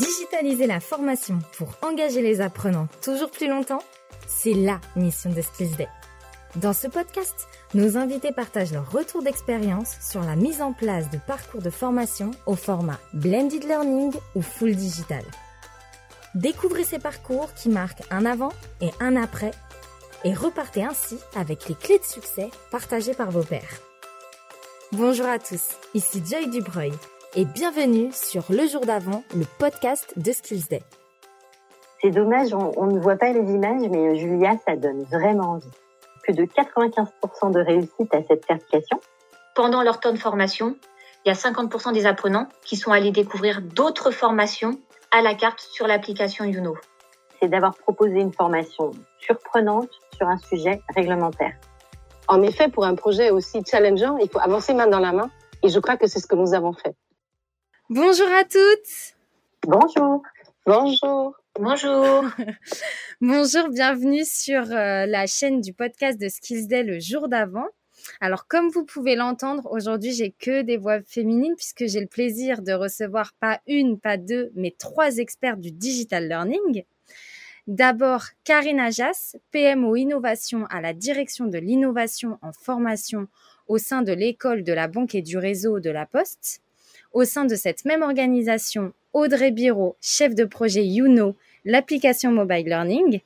Digitaliser la formation pour engager les apprenants toujours plus longtemps, c'est la mission de Skills Day. Dans ce podcast, nos invités partagent leur retour d'expérience sur la mise en place de parcours de formation au format blended learning ou full digital. Découvrez ces parcours qui marquent un avant et un après et repartez ainsi avec les clés de succès partagées par vos pairs. Bonjour à tous, ici Joy Dubreuil et bienvenue sur Le Jour d'avant, le podcast de Skills Day. C'est dommage, on, ne voit pas les images, mais Julia, ça donne vraiment envie. Plus de 95% de réussite à cette certification. Pendant leur temps de formation, il y a 50% des apprenants qui sont allés découvrir d'autres formations à la carte sur l'application Youno. C'est d'avoir proposé une formation surprenante sur un sujet réglementaire. En effet, pour un projet aussi challengeant, il faut avancer main dans la main et je crois que c'est ce que nous avons fait. Bonjour à toutes. Bonjour. Bonjour. Bonjour. Bonjour, bienvenue sur euh, la chaîne du podcast de Skills Day le jour d'avant. Alors, comme vous pouvez l'entendre, aujourd'hui, j'ai que des voix féminines puisque j'ai le plaisir de recevoir pas une, pas deux, mais trois experts du digital learning. D'abord, Karine Ajas, PMO Innovation à la direction de l'innovation en formation au sein de l'école de la banque et du réseau de la Poste. Au sein de cette même organisation, Audrey Biro, chef de projet Youno, l'application Mobile Learning.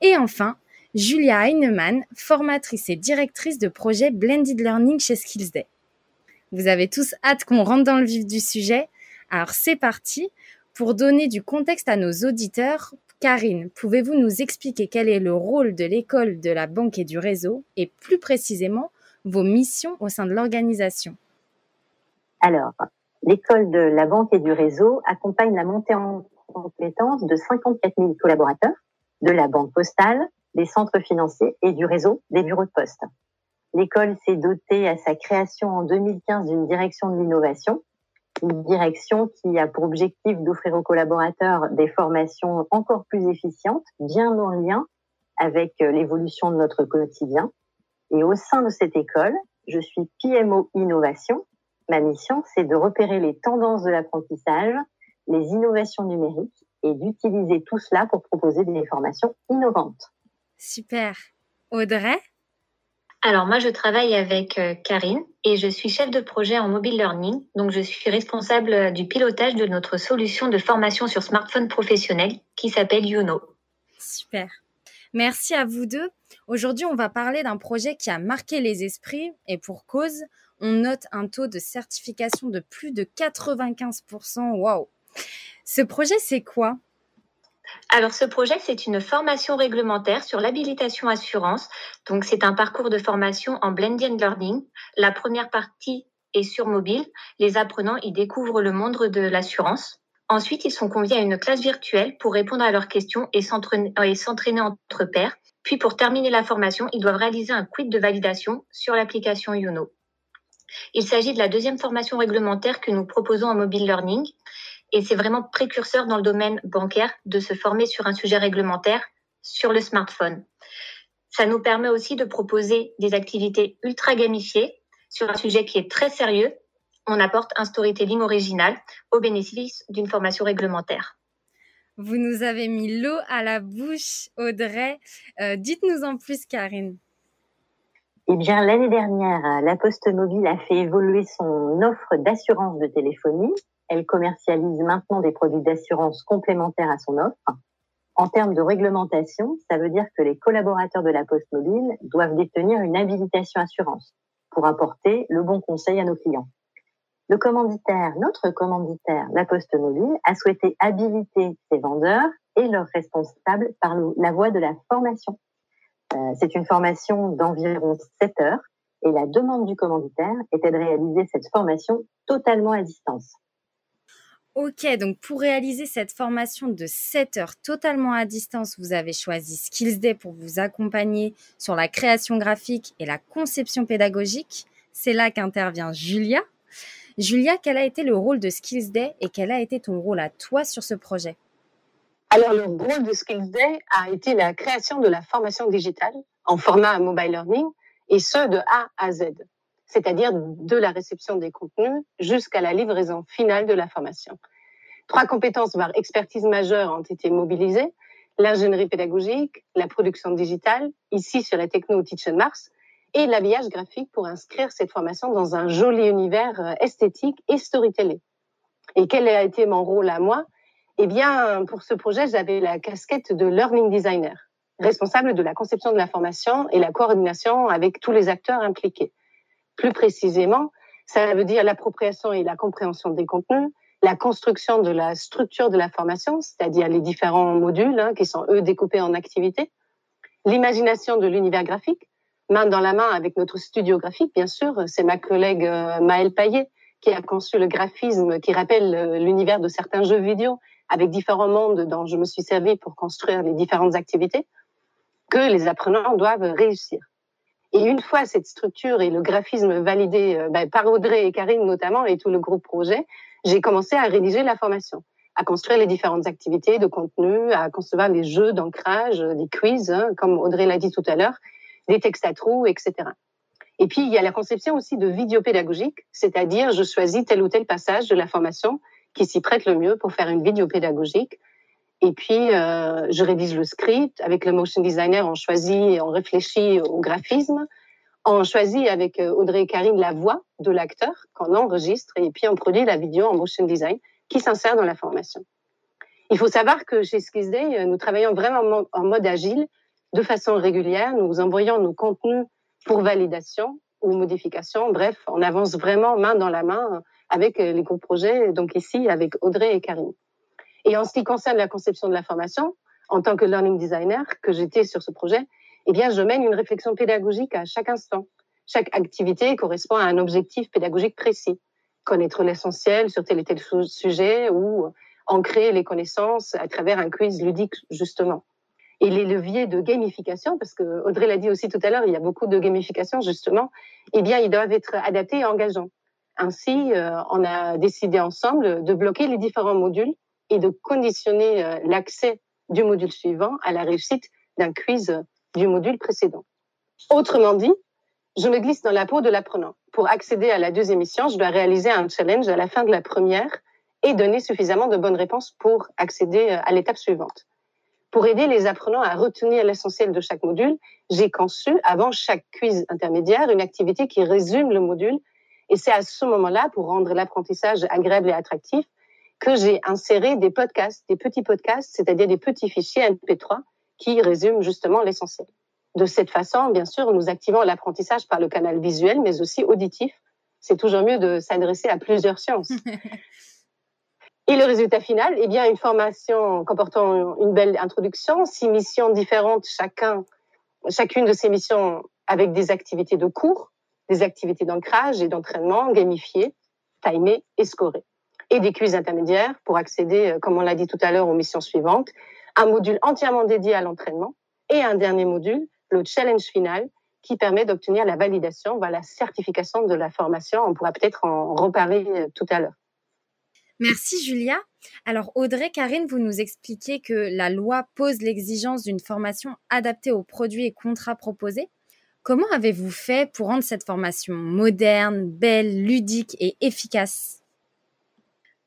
Et enfin, Julia Heinemann, formatrice et directrice de projet Blended Learning chez Skillsday. Vous avez tous hâte qu'on rentre dans le vif du sujet. Alors c'est parti. Pour donner du contexte à nos auditeurs, Karine, pouvez-vous nous expliquer quel est le rôle de l'école de la banque et du réseau et plus précisément vos missions au sein de l'organisation? Alors, L'école de la banque et du réseau accompagne la montée en compétence de 54 000 collaborateurs de la banque postale, des centres financiers et du réseau des bureaux de poste. L'école s'est dotée à sa création en 2015 d'une direction de l'innovation, une direction qui a pour objectif d'offrir aux collaborateurs des formations encore plus efficientes, bien en lien avec l'évolution de notre quotidien. Et au sein de cette école, je suis PMO Innovation, Ma mission, c'est de repérer les tendances de l'apprentissage, les innovations numériques et d'utiliser tout cela pour proposer des formations innovantes. Super. Audrey? Alors moi, je travaille avec euh, Karine et je suis chef de projet en mobile learning. Donc je suis responsable euh, du pilotage de notre solution de formation sur smartphone professionnel qui s'appelle Youno. Super. Merci à vous deux. Aujourd'hui, on va parler d'un projet qui a marqué les esprits et pour cause, on note un taux de certification de plus de 95%. Waouh Ce projet, c'est quoi? Alors, ce projet, c'est une formation réglementaire sur l'habilitation assurance. Donc, c'est un parcours de formation en blended learning. La première partie est sur mobile. Les apprenants y découvrent le monde de l'assurance. Ensuite, ils sont conviés à une classe virtuelle pour répondre à leurs questions et s'entraîner entre pairs. Puis, pour terminer la formation, ils doivent réaliser un quid de validation sur l'application Youno. Il s'agit de la deuxième formation réglementaire que nous proposons en mobile learning et c'est vraiment précurseur dans le domaine bancaire de se former sur un sujet réglementaire sur le smartphone. Ça nous permet aussi de proposer des activités ultra gamifiées sur un sujet qui est très sérieux. On apporte un storytelling original au bénéfice d'une formation réglementaire. Vous nous avez mis l'eau à la bouche, Audrey. Euh, dites-nous en plus, Karine. Eh bien, l'année dernière, la Poste Mobile a fait évoluer son offre d'assurance de téléphonie. Elle commercialise maintenant des produits d'assurance complémentaires à son offre. En termes de réglementation, ça veut dire que les collaborateurs de la Poste Mobile doivent détenir une habilitation assurance pour apporter le bon conseil à nos clients. Le commanditaire, notre commanditaire, la Poste Mobile, a souhaité habiliter ses vendeurs et leurs responsables par la voie de la formation. Euh, c'est une formation d'environ 7 heures et la demande du commanditaire était de réaliser cette formation totalement à distance. Ok, donc pour réaliser cette formation de 7 heures totalement à distance, vous avez choisi SkillsDay pour vous accompagner sur la création graphique et la conception pédagogique. C'est là qu'intervient Julia. Julia, quel a été le rôle de SkillsDay et quel a été ton rôle à toi sur ce projet? Alors, le rôle de Skills Day a été la création de la formation digitale en format mobile learning, et ce, de A à Z, c'est-à-dire de la réception des contenus jusqu'à la livraison finale de la formation. Trois compétences, voire expertise majeure, ont été mobilisées. L'ingénierie pédagogique, la production digitale, ici sur la techno Teach Mars, et l'habillage graphique pour inscrire cette formation dans un joli univers euh, esthétique et storytelling. Et quel a été mon rôle à moi? Eh bien, pour ce projet, j'avais la casquette de learning designer, responsable de la conception de la formation et la coordination avec tous les acteurs impliqués. Plus précisément, ça veut dire l'appropriation et la compréhension des contenus, la construction de la structure de la formation, c'est-à-dire les différents modules hein, qui sont eux découpés en activités, l'imagination de l'univers graphique, main dans la main avec notre studio graphique, bien sûr. C'est ma collègue euh, Maëlle Payet qui a conçu le graphisme qui rappelle euh, l'univers de certains jeux vidéo avec différents mondes dont je me suis servi pour construire les différentes activités que les apprenants doivent réussir. Et une fois cette structure et le graphisme validé euh, ben, par Audrey et Karine notamment et tout le groupe projet, j'ai commencé à rédiger la formation, à construire les différentes activités de contenu, à concevoir les jeux d'ancrage, des quiz, hein, comme Audrey l'a dit tout à l'heure, des textes à trous, etc. Et puis, il y a la conception aussi de vidéo pédagogique, c'est-à-dire je choisis tel ou tel passage de la formation qui s'y prête le mieux pour faire une vidéo pédagogique. Et puis, euh, je rédige le script. Avec le motion designer, on choisit on réfléchit au graphisme. On choisit avec euh, Audrey et Karine la voix de l'acteur qu'on enregistre et puis on produit la vidéo en motion design qui s'insère dans la formation. Il faut savoir que chez Skizday, euh, nous travaillons vraiment en mode agile de façon régulière. Nous envoyons nos contenus pour validation ou modification. Bref, on avance vraiment main dans la main avec euh, les groupes projets, donc ici avec Audrey et Karine. Et en ce qui concerne la conception de la formation, en tant que learning designer que j'étais sur ce projet, eh bien, je mène une réflexion pédagogique à chaque instant. Chaque activité correspond à un objectif pédagogique précis. Connaître l'essentiel sur tel et tel sujet ou ancrer les connaissances à travers un quiz ludique, justement et les leviers de gamification, parce que Audrey l'a dit aussi tout à l'heure, il y a beaucoup de gamification justement, eh bien, ils doivent être adaptés et engageants. Ainsi, euh, on a décidé ensemble de bloquer les différents modules et de conditionner euh, l'accès du module suivant à la réussite d'un quiz du module précédent. Autrement dit, je me glisse dans la peau de l'apprenant. Pour accéder à la deuxième mission, je dois réaliser un challenge à la fin de la première et donner suffisamment de bonnes réponses pour accéder euh, à l'étape suivante. Pour aider les apprenants à retenir l'essentiel de chaque module, j'ai conçu, avant chaque quiz intermédiaire, une activité qui résume le module. Et c'est à ce moment-là, pour rendre l'apprentissage agréable et attractif, que j'ai inséré des podcasts, des petits podcasts, c'est-à-dire des petits fichiers MP3 qui résument justement l'essentiel. De cette façon, bien sûr, nous activons l'apprentissage par le canal visuel, mais aussi auditif. C'est toujours mieux de s'adresser à plusieurs sciences. Et le résultat final, eh bien, une formation comportant une belle introduction, six missions différentes, chacun, chacune de ces missions avec des activités de cours, des activités d'ancrage et d'entraînement gamifiées, timées et scorées. Et des quiz intermédiaires pour accéder, euh, comme on l'a dit tout à l'heure, aux missions suivantes. Un module entièrement dédié à l'entraînement et un dernier module, le challenge final, qui permet d'obtenir la validation, la certification de la formation. On pourra peut-être en reparler euh, tout à l'heure. Merci Julia. Alors Audrey, Karine, vous nous expliquez que la loi pose l'exigence d'une formation adaptée aux produits et contrats proposés. Comment avez-vous fait pour rendre cette formation moderne, belle, ludique et efficace?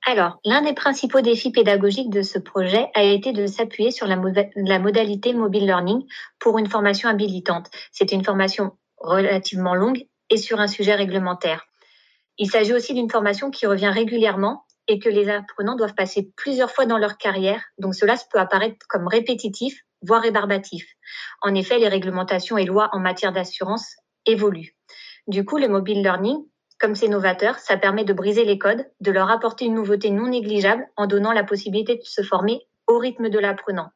Alors, l'un des principaux défis pédagogiques de ce projet a été de s'appuyer sur la, modalité mobile learning pour une formation habilitante. C'est une formation relativement longue et sur un sujet réglementaire. Il s'agit aussi d'une formation qui revient régulièrement et que les apprenants doivent passer plusieurs fois dans leur carrière. Donc cela peut apparaître comme répétitif, voire rébarbatif. En effet, les réglementations et lois en matière d'assurance évoluent. Du coup, le mobile learning, comme c'est novateur, ça permet de briser les codes, de leur apporter une nouveauté non négligeable en donnant la possibilité de se former au rythme de l'apprenant.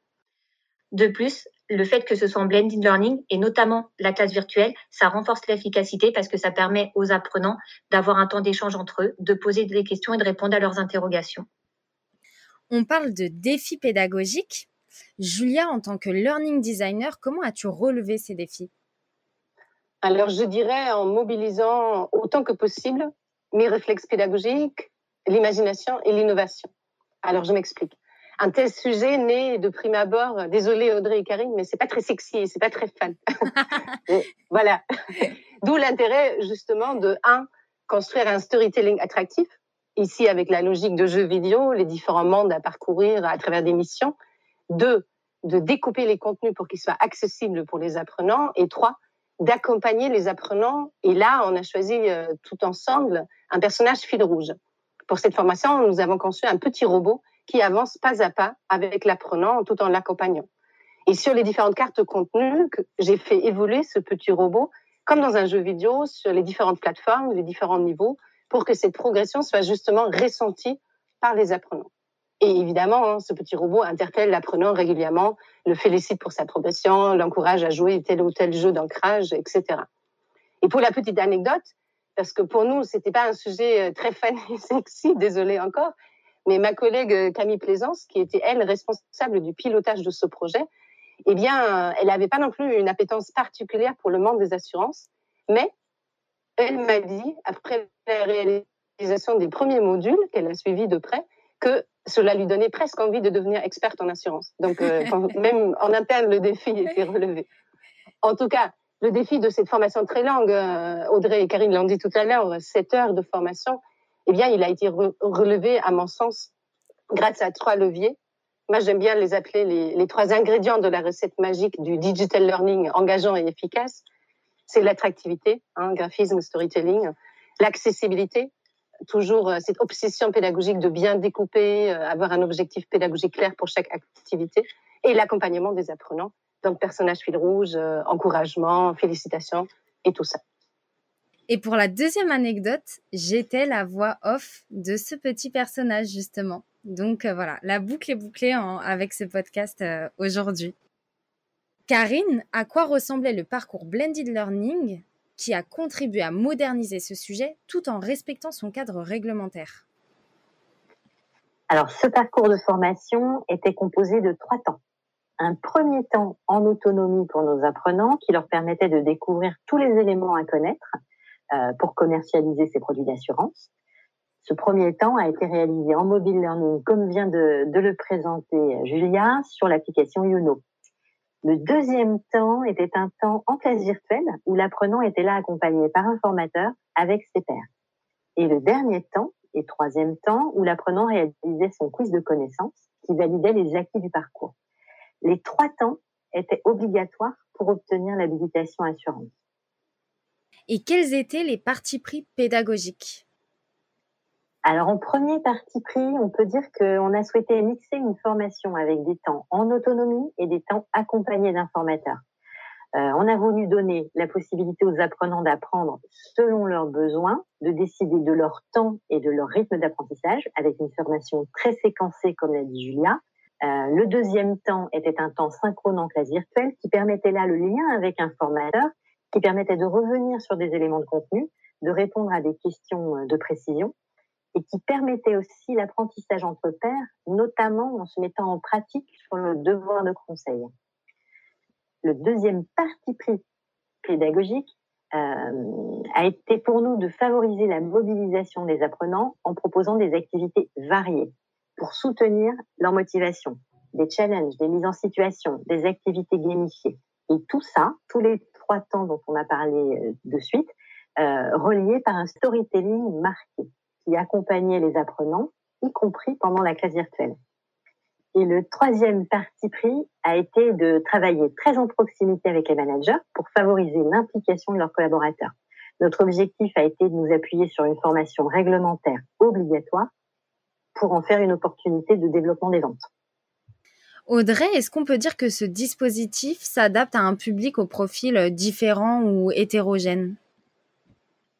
De plus, le fait que ce soit en blended learning et notamment la classe virtuelle, ça renforce l'efficacité parce que ça permet aux apprenants d'avoir un temps d'échange entre eux, de poser des questions et de répondre à leurs interrogations. On parle de défis pédagogiques. Julia, en tant que learning designer, comment as-tu relevé ces défis? Alors, je dirais en mobilisant autant que possible mes réflexes pédagogiques, l'imagination et l'innovation. Alors, je m'explique un tel sujet né de prime abord, désolé Audrey et Karine, mais c'est pas très sexy, c'est pas très fun. voilà. D'où l'intérêt justement de un construire un storytelling attractif ici avec la logique de jeu vidéo, les différents mondes à parcourir à travers des missions. Deux, de découper les contenus pour qu'ils soient accessibles pour les apprenants. Et trois, d'accompagner les apprenants. Et là, on a choisi euh, tout ensemble un personnage fil rouge. Pour cette formation, nous avons conçu un petit robot qui avance pas à pas avec l'apprenant tout en l'accompagnant. Et sur les différentes cartes contenu, j'ai fait évoluer ce petit robot comme dans un jeu vidéo sur les différentes plateformes, les différents niveaux, pour que cette progression soit justement ressentie par les apprenants. Et évidemment, hein, ce petit robot interpelle l'apprenant régulièrement, le félicite pour sa progression, l'encourage à jouer tel ou tel jeu d'ancrage, etc. Et pour la petite anecdote, parce que pour nous, c'était pas un sujet euh, très fun et sexy, désolé encore, mais ma collègue euh, Camille Plaisance, qui était elle responsable du pilotage de ce projet, eh bien, elle n'avait pas non plus une appétence particulière pour le monde des assurances, mais elle m'a dit, après la réalisation des premiers modules qu'elle a suivis de près, que cela lui donnait presque envie de devenir experte en assurance. Donc, euh, même en interne, le défi était relevé. En tout cas, le défi de cette formation très longue, euh, Audrey et Karine l'ont dit tout à l'heure, 7 heures de formation, eh bien, il a été relevé, à mon sens, grâce à trois leviers. Moi, j'aime bien les appeler les, les, trois ingrédients de la recette magique du digital learning engageant et efficace. C'est l'attractivité, hein, graphisme, storytelling, l'accessibilité, toujours euh, cette obsession pédagogique de bien découper, euh, avoir un objectif pédagogique clair pour chaque activité, et l'accompagnement des apprenants. Donc, personnage fil rouge, euh, encouragement, félicitations et tout ça. Et pour la deuxième anecdote, j'étais la voix off de ce petit personnage, justement. Donc voilà, la boucle est bouclée avec ce podcast aujourd'hui. Karine, à quoi ressemblait le parcours Blended Learning qui a contribué à moderniser ce sujet tout en respectant son cadre réglementaire Alors, ce parcours de formation était composé de trois temps. Un premier temps en autonomie pour nos apprenants qui leur permettait de découvrir tous les éléments à connaître euh, pour commercialiser ces produits d'assurance. Ce premier temps a été réalisé en mobile learning, comme vient de, de le présenter Julia, sur l'application Youno. Le deuxième temps était un temps en classe virtuelle où l'apprenant était là accompagné par un formateur avec ses pairs. Et le dernier temps et troisième temps où l'apprenant réalisait son quiz de connaissances qui validait les acquis du parcours. Les trois temps étaient obligatoires pour obtenir l'habilitation assurance. Et quels étaient les partis pris pédagogiques? Alors en premier parti pris, on peut dire qu'on a souhaité mixer une formation avec des temps en autonomie et des temps accompagnés d'un formateur. Euh, on a voulu donner la possibilité aux apprenants d'apprendre selon leurs besoins, de décider de leur temps et de leur rythme d'apprentissage avec une formation très séquencée comme l'a dit Julia. Euh, le deuxième temps était un temps synchrone en classe virtuelle qui permettait là le lien avec un formateur, qui permettait de revenir sur des éléments de contenu, de répondre à des questions de précision et qui permettait aussi l'apprentissage entre pairs, notamment en se mettant en pratique sur le devoir de conseil. Le deuxième parti pris pédagogique euh, a été pour nous de favoriser la mobilisation des apprenants en proposant des activités variées pour soutenir leur motivation, des challenges, des mises en situation, des activités gamifiées. Et tout ça, tous les trois temps dont on a parlé euh, de suite, euh, reliés par un storytelling marqué qui accompagnait les apprenants, y compris pendant la classe virtuelle. Et le troisième parti pris a été de travailler très en proximité avec les managers pour favoriser l'implication de leurs collaborateurs. Notre objectif a été de nous appuyer sur une formation réglementaire obligatoire pour en faire une opportunité de développement des ventes. Audrey, est-ce qu'on peut dire que ce dispositif s'adapte à un public au profil différent ou hétérogène?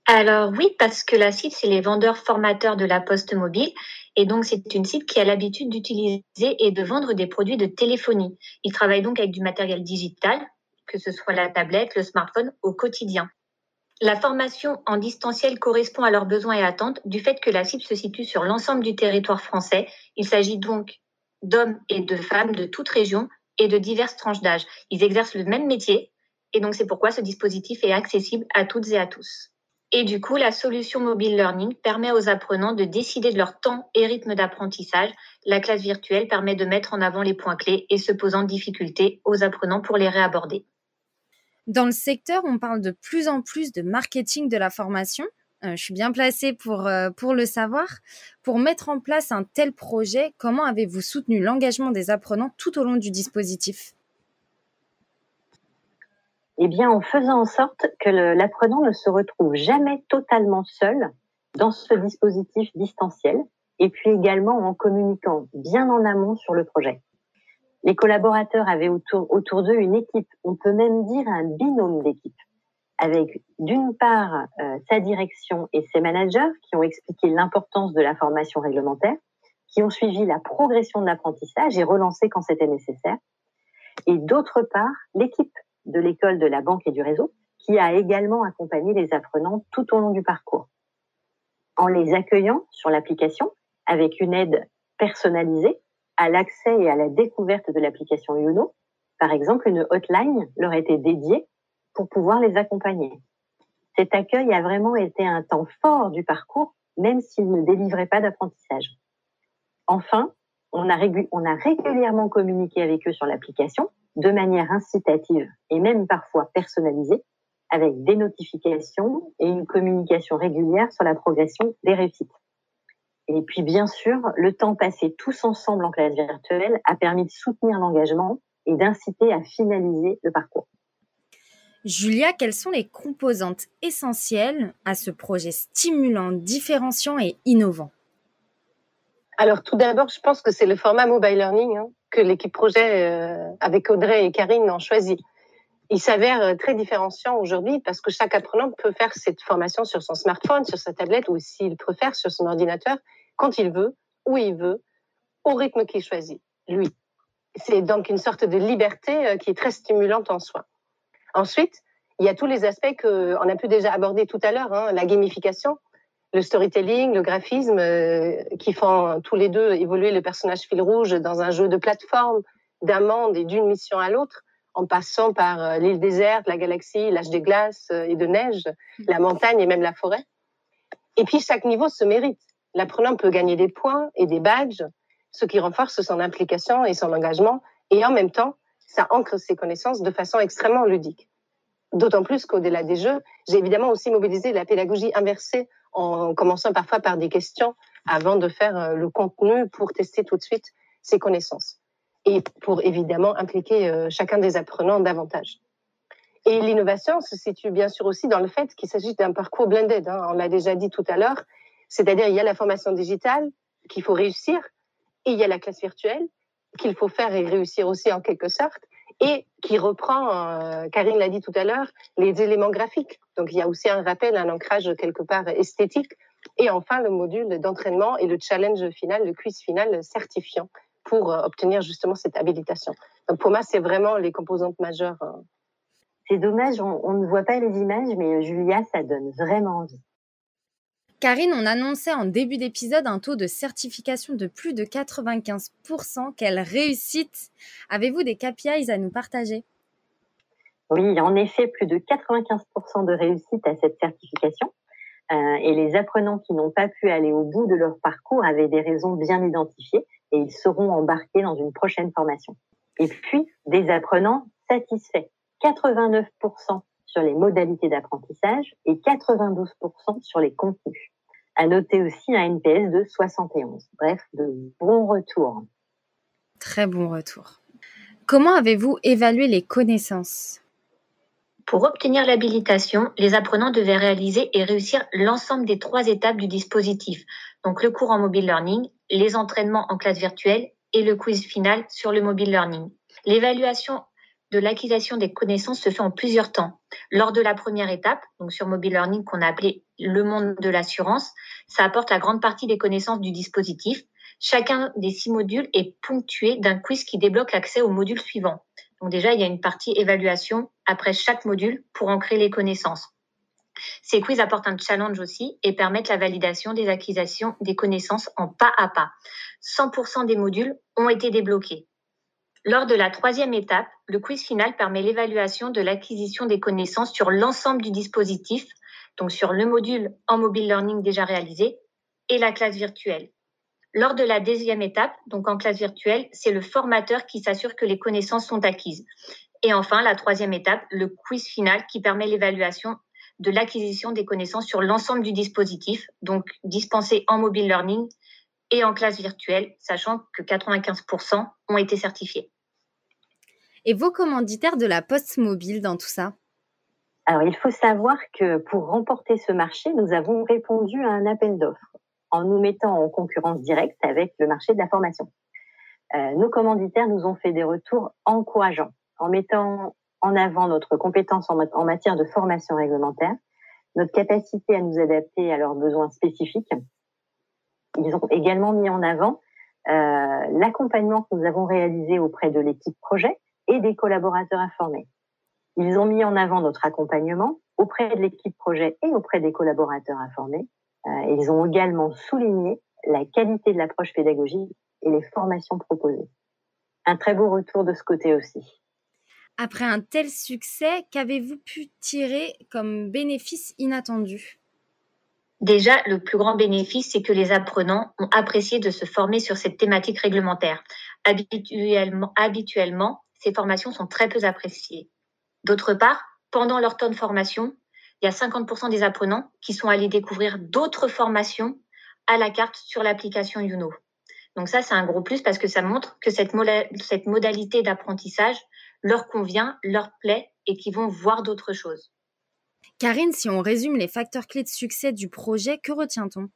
Alors oui, parce que la cible, c'est les vendeurs formateurs de la poste mobile. Et donc, c'est une cible qui a l'habitude d'utiliser et de vendre des produits de téléphonie. Ils travaillent donc avec du matériel digital, que ce soit la tablette, le smartphone, au quotidien. La formation en distanciel correspond à leurs besoins et attentes du fait que la cible se situe sur l'ensemble du territoire français. Il s'agit donc d'hommes et de femmes de toute région et de diverses tranches d'âge. Ils exercent le même métier et donc c'est pourquoi ce dispositif est accessible à toutes et à tous. Et du coup, la solution mobile learning permet aux apprenants de décider de leur temps et rythme d'apprentissage. La classe virtuelle permet de mettre en avant les points clés et se posant de difficultés aux apprenants pour les réaborder. Dans le secteur, on parle de plus en plus de marketing de la formation. je suis bien placée pour, pour le savoir. Pour mettre en place un tel projet, comment avez-vous soutenu l'engagement des apprenants tout au long du dispositif? Eh bien, en faisant en sorte que l'apprenant ne se retrouve jamais totalement seul dans ce dispositif distanciel et puis également en communiquant bien en amont sur le projet. Les collaborateurs avaient autour, autour d'eux une équipe, on peut même dire un binôme d'équipe, avec d'une part euh, sa direction et ses managers qui ont expliqué l'importance de la formation réglementaire, qui ont suivi la progression de l'apprentissage et relancé quand c'était nécessaire, et d'autre part l'équipe de l'école de la banque et du réseau qui a également accompagné les apprenants tout au long du parcours. En les accueillant sur l'application avec une aide personnalisée à l'accès et à la découverte de l'application Youno. Par exemple, une hotline leur était dédiée pour pouvoir les accompagner. Cet accueil a vraiment été un temps fort du parcours, même s'ils ne délivraient pas d'apprentissage. Enfin, a, on a régulièrement communiqué avec eux sur l'application de manière incitative et même parfois personnalisée, avec des notifications et une communication régulière sur la progression des réussites. Et puis, bien sûr, le temps passé tous ensemble en classe virtuelle a permis de soutenir l'engagement et d'inciter à finaliser le parcours. Julia, quelles sont les composantes essentielles à ce projet stimulant, différenciant et innovant? Alors, tout d'abord, je pense que c'est le format mobile learning hein, l'équipe projet euh, avec Audrey et Karine ont choisi. Il s'avère euh, très différenciant aujourd'hui parce que chaque apprenant peut faire cette formation sur son smartphone, sur sa tablette ou s'il préfère sur son ordinateur quand il veut, où il veut, au rythme qu'il choisit, lui. C'est donc une sorte de liberté euh, qui est très stimulante en soi. Ensuite, il y a tous les aspects qu'on a pu déjà aborder tout à l'heure, hein, la gamification, le storytelling, le graphisme, euh, qui font tous les deux évoluer le personnage fil rouge dans un jeu de plateforme, d'un monde et d'une mission à l'autre, en passant par euh, l'île déserte, la galaxie, l'âge des glaces et de neige, la montagne et même la forêt. Et puis chaque niveau se mérite l'apprenant peut gagner des points et des badges, ce qui renforce son implication et son engagement, et en même temps, ça ancre ses connaissances de façon extrêmement ludique. D'autant plus qu'au-delà des jeux, j'ai évidemment aussi mobilisé la pédagogie inversée en commençant parfois par des questions avant de faire euh, le contenu pour tester tout de suite ses connaissances et pour évidemment impliquer euh, chacun des apprenants davantage. Et l'innovation se situe bien sûr aussi dans le fait qu'il s'agit d'un parcours blended. Hein. On l'a déjà dit tout à l'heure, c'est-à-dire, il y a la formation digitale qu'il faut réussir et il y a la classe virtuelle qu'il faut faire et réussir aussi en quelque sorte et qui reprend, euh, Karine l'a dit tout à l'heure, les éléments graphiques. Donc, il y a aussi un rappel, un ancrage quelque part esthétique. Et enfin, le module d'entraînement et le challenge final, le quiz final certifiant pour euh, obtenir justement cette habilitation. Donc, pour moi, c'est vraiment les composantes majeures. Euh. C'est dommage, on, ne voit pas les images, mais Julia, ça donne vraiment envie. Karine, on annonçait en début d'épisode un taux de certification de plus de 95%. Quelle réussite Avez-vous des KPIs à nous partager? Oui, en effet, plus de 95% de réussite à cette certification. Euh, et les apprenants qui n'ont pas pu aller au bout de leur parcours avaient des raisons bien identifiées et ils seront embarqués dans une prochaine formation. Et puis, des apprenants satisfaits. 89% sur les modalités d'apprentissage et 92% sur les contenus à noter aussi un NPS de 71. Bref, de bons retours. Très bon retour. Comment avez-vous évalué les connaissances? Pour obtenir l'habilitation, les apprenants devaient réaliser et réussir l'ensemble des trois étapes du dispositif, donc le cours en mobile learning, les entraînements en classe virtuelle et le quiz final sur le mobile learning. L'évaluation l'acquisition des connaissances se fait en plusieurs temps. Lors de la première étape, sur mobile learning qu'on a appelé le monde de l'assurance, ça apporte la grande partie des connaissances du dispositif. Chacun des six modules est ponctué d'un quiz qui débloque l'accès au module suivant. Donc déjà, il y a une partie évaluation après chaque module pour ancrer les connaissances. Ces quiz apportent un challenge aussi et permettent la validation des acquisitions des connaissances en pas à pas. 100% des modules ont été débloqués. Lors de la troisième étape, le quiz final permet l'évaluation de l'acquisition des connaissances sur l'ensemble du dispositif, donc sur le module en mobile learning déjà réalisé et la classe virtuelle. Lors de la deuxième étape, donc en classe virtuelle, c'est le formateur qui s'assure que les connaissances sont acquises. Et enfin, la troisième étape, le quiz final qui permet l'évaluation de l'acquisition des connaissances sur l'ensemble du dispositif, donc dispensé en mobile learning et en classe virtuelle, sachant que 95% ont été certifiés. Et vos commanditaires de la poste mobile dans tout ça Alors, il faut savoir que pour remporter ce marché, nous avons répondu à un appel d'offres en nous mettant en concurrence directe avec le marché de la formation. Euh, nos commanditaires nous ont fait des retours encourageants en mettant en avant notre compétence en, matière de formation réglementaire, notre capacité à nous adapter à leurs besoins spécifiques. Ils ont également mis en avant euh, l'accompagnement que nous avons réalisé auprès de l'équipe projet et des collaborateurs informés. Ils ont mis en avant notre accompagnement auprès de l'équipe projet et auprès des collaborateurs informés. Euh, ils ont également souligné la qualité de l'approche pédagogique et les formations proposées. Un très beau retour de ce côté aussi. Après un tel succès, qu'avez-vous pu tirer comme bénéfice inattendu? Déjà, le plus grand bénéfice, c'est que les apprenants ont apprécié de se former sur cette thématique réglementaire. Habituellement, habituellement ces formations sont très peu appréciées. D'autre part, pendant leur temps de formation, il y a 50% des apprenants qui sont allés découvrir d'autres formations à la carte sur l'application Youno. Donc ça, c'est un gros plus parce que ça montre que cette, cette modalité d'apprentissage leur convient, leur plaît et qu'ils vont voir d'autres choses. Karine, si on résume les facteurs clés de succès du projet, que retient-on?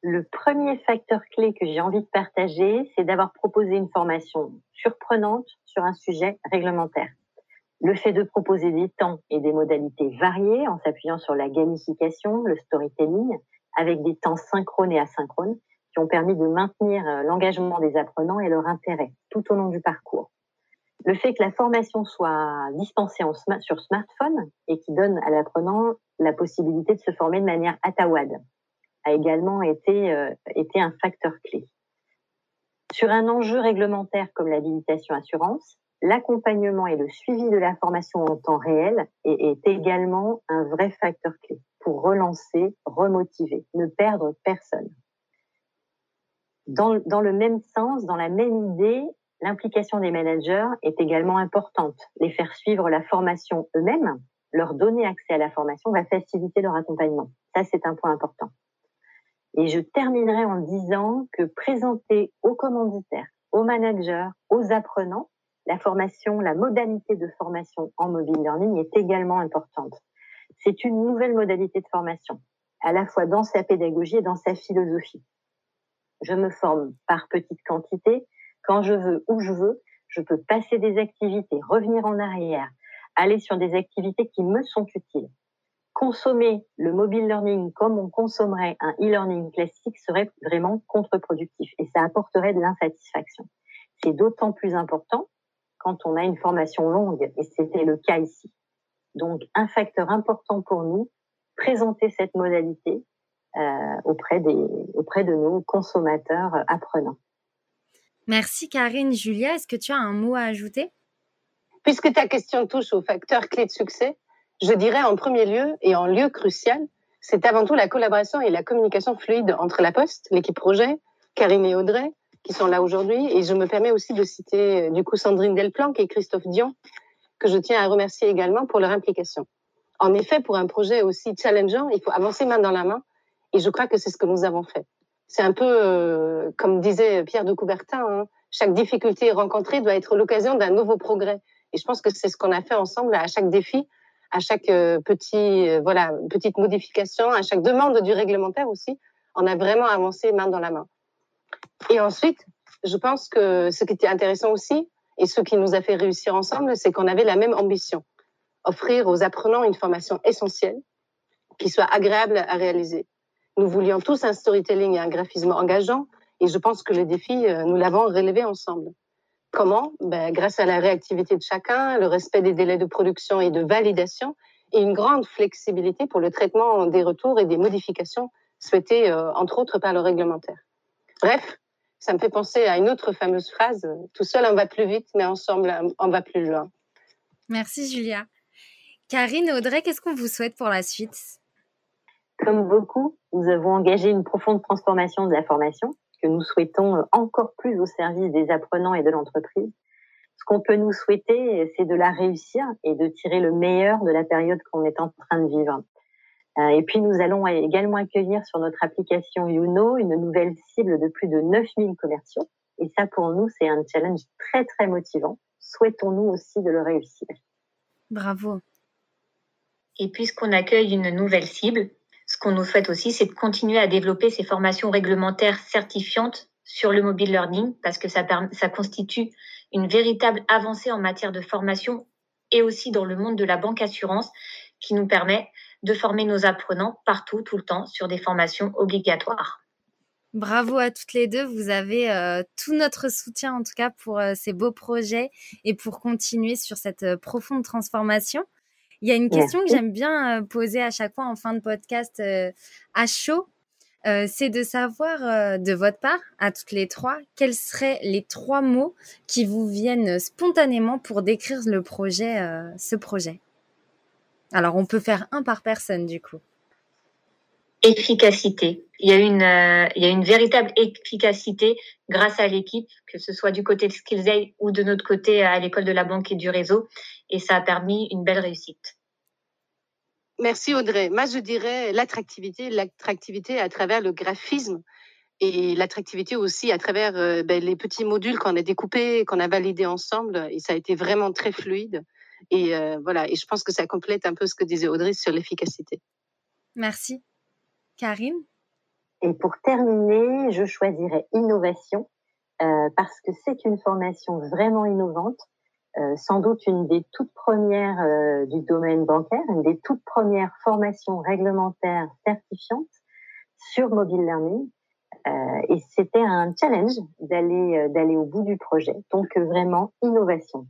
Le premier facteur clé que j'ai envie de partager, c'est d'avoir proposé une formation surprenante sur un sujet réglementaire. Le fait de proposer des temps et des modalités variées en s'appuyant sur la gamification, le storytelling, avec des temps synchrones et asynchrones, qui ont permis de maintenir euh, l'engagement des apprenants et leur intérêt tout au long du parcours. Le fait que la formation soit dispensée en sur smartphone et qui donne à l'apprenant la possibilité de se former de manière atawad a également été, euh, été un facteur clé. Sur un enjeu réglementaire comme l'habilitation assurance, l'accompagnement et le suivi de la formation en temps réel est, également un vrai facteur clé pour relancer, remotiver, ne perdre personne. Dans, le même sens, dans la même idée, l'implication des managers est également importante. Les faire suivre la formation eux-mêmes, leur donner accès à la formation va faciliter leur accompagnement. Ça, c'est un point important. Et je terminerai en disant que présenter aux commanditaires, aux managers, aux apprenants, la formation, la modalité de formation en mobile learning est également importante. C'est une nouvelle modalité de formation, à la fois dans sa pédagogie et dans sa philosophie. Je me forme par petite quantité, quand je veux, où je veux, je peux passer des activités, revenir en arrière, aller sur des activités qui me sont utiles. Consommer le mobile learning comme on consommerait un e-learning classique serait vraiment contre-productif et ça apporterait de l'insatisfaction. C'est d'autant plus important quand on a une formation longue et c'était le cas ici. Donc un facteur important pour nous, présenter cette modalité euh, auprès, des, auprès de nos consommateurs apprenants. Merci Karine. Julia, est-ce que tu as un mot à ajouter? Puisque ta question touche aux facteurs clés de succès, je dirais en premier lieu et en lieu crucial, c'est avant tout la collaboration et la communication fluide entre la Poste, l'équipe projet, Karine et Audrey, qui sont là aujourd'hui. Et je me permets aussi de citer euh, du coup Sandrine Delplanque et Christophe Dion, que je tiens à remercier également pour leur implication. En effet, pour un projet aussi challengeant, il faut avancer main dans la main. Et je crois que c'est ce que nous avons fait c'est un peu euh, comme disait Pierre de Coubertin, hein, chaque difficulté rencontrée doit être l'occasion d'un nouveau progrès. Et je pense que c'est ce qu'on a fait ensemble à chaque défi, à chaque euh, petit, euh, voilà, petite modification, à chaque demande du réglementaire aussi. On a vraiment avancé main dans la main. Et ensuite, je pense que ce qui était intéressant aussi, et ce qui nous a fait réussir ensemble, c'est qu'on avait la même ambition. Offrir aux apprenants une formation essentielle qui soit agréable à réaliser. Nous voulions tous un storytelling et un graphisme engageant, et je pense que le défi, euh, nous l'avons relevé ensemble. Comment? Ben, Grâce à la réactivité de chacun, le respect des délais de production et de validation, et une grande flexibilité pour le traitement des retours et des modifications souhaitées, euh, entre autres, par le réglementaire. Bref, ça me fait penser à une autre fameuse phrase, tout seul on va plus vite, mais ensemble on va plus loin. Merci Julia. Karine Audrey, qu'est-ce qu'on vous souhaite pour la suite? Comme beaucoup, nous avons engagé une profonde transformation de la formation que nous souhaitons euh, encore plus au service des apprenants et de l'entreprise. Ce qu'on peut nous souhaiter, c'est de la réussir et de tirer le meilleur de la période qu'on est en train de vivre. Euh, et puis, nous allons également accueillir sur notre application Youno une nouvelle cible de plus de 9000 commerciaux. Et ça, pour nous, c'est un challenge très, très motivant. Souhaitons-nous aussi de le réussir. Bravo. Et puisqu'on accueille une nouvelle cible, ce qu'on nous souhaite aussi, c'est de continuer à développer ces formations réglementaires certifiantes sur le mobile learning parce que ça, constitue une véritable avancée en matière de formation et aussi dans le monde de la banque assurance qui nous permet de former nos apprenants partout, tout le temps, sur des formations obligatoires. Bravo à toutes les deux. Vous avez euh, tout notre soutien, en tout cas, pour euh, ces beaux projets et pour continuer sur cette euh, profonde transformation. Il y a une question que j'aime bien poser à chaque fois en fin de podcast à chaud. c'est de savoir de votre part, à toutes les trois, quels seraient les trois mots qui vous viennent spontanément pour décrire le projet, ce projet? Alors, on peut faire un par personne, du coup. Efficacité. Il y a une, euh, il y a une véritable efficacité grâce à l'équipe, que ce soit du côté de SkillsAid ou de notre côté à l'école de la banque et du réseau. Et ça a permis une belle réussite. Merci Audrey. Moi, je dirais l'attractivité, l'attractivité à travers le graphisme et l'attractivité aussi à travers euh, ben, les petits modules qu'on a découpés, qu'on a validés ensemble. Et ça a été vraiment très fluide. Et euh, voilà, et je pense que ça complète un peu ce que disait Audrey sur l'efficacité. Merci. Karine? Et pour terminer, je choisirais innovation euh, parce que c'est une formation vraiment innovante, euh, sans doute une des toutes premières euh, du domaine bancaire, une des toutes premières formations réglementaires certifiantes sur mobile learning. Euh, et c'était un challenge d'aller d'aller au bout du projet. Donc vraiment innovation.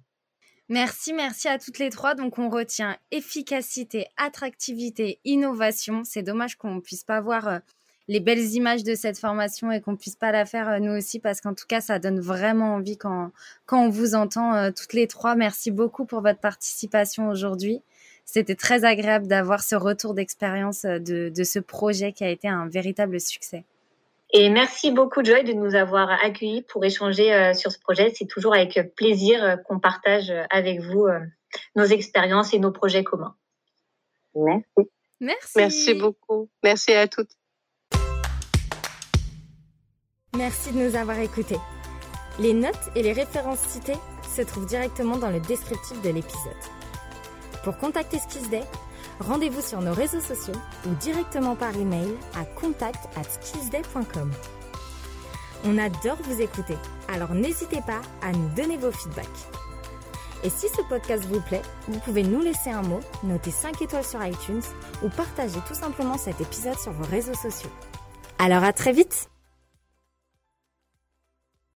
Merci, merci à toutes les trois. Donc, on retient efficacité, attractivité, innovation. C'est dommage qu'on ne puisse pas voir les belles images de cette formation et qu'on puisse pas la faire euh, nous aussi parce qu'en tout cas, ça donne vraiment envie quand, quand on vous entend euh, toutes les trois. Merci beaucoup pour votre participation aujourd'hui. C'était très agréable d'avoir ce retour d'expérience de, de ce projet qui a été un véritable succès. Et merci beaucoup Joy de nous avoir accueillis pour échanger euh, sur ce projet. C'est toujours avec plaisir euh, qu'on partage euh, avec vous nos expériences et nos projets communs. Merci. Merci. Merci beaucoup. Merci à toutes. Merci de nous avoir écoutés. Les notes et les références citées se trouvent directement dans le descriptif de l'épisode. Pour contacter Skillsday, Rendez-vous sur nos réseaux sociaux ou directement par email à contact skillsday.com. On adore vous écouter, alors n'hésitez pas à nous donner vos feedbacks. Et si ce podcast vous plaît, vous pouvez nous laisser un mot, noter 5 étoiles sur iTunes ou partager tout simplement cet épisode sur vos réseaux sociaux. Alors à très vite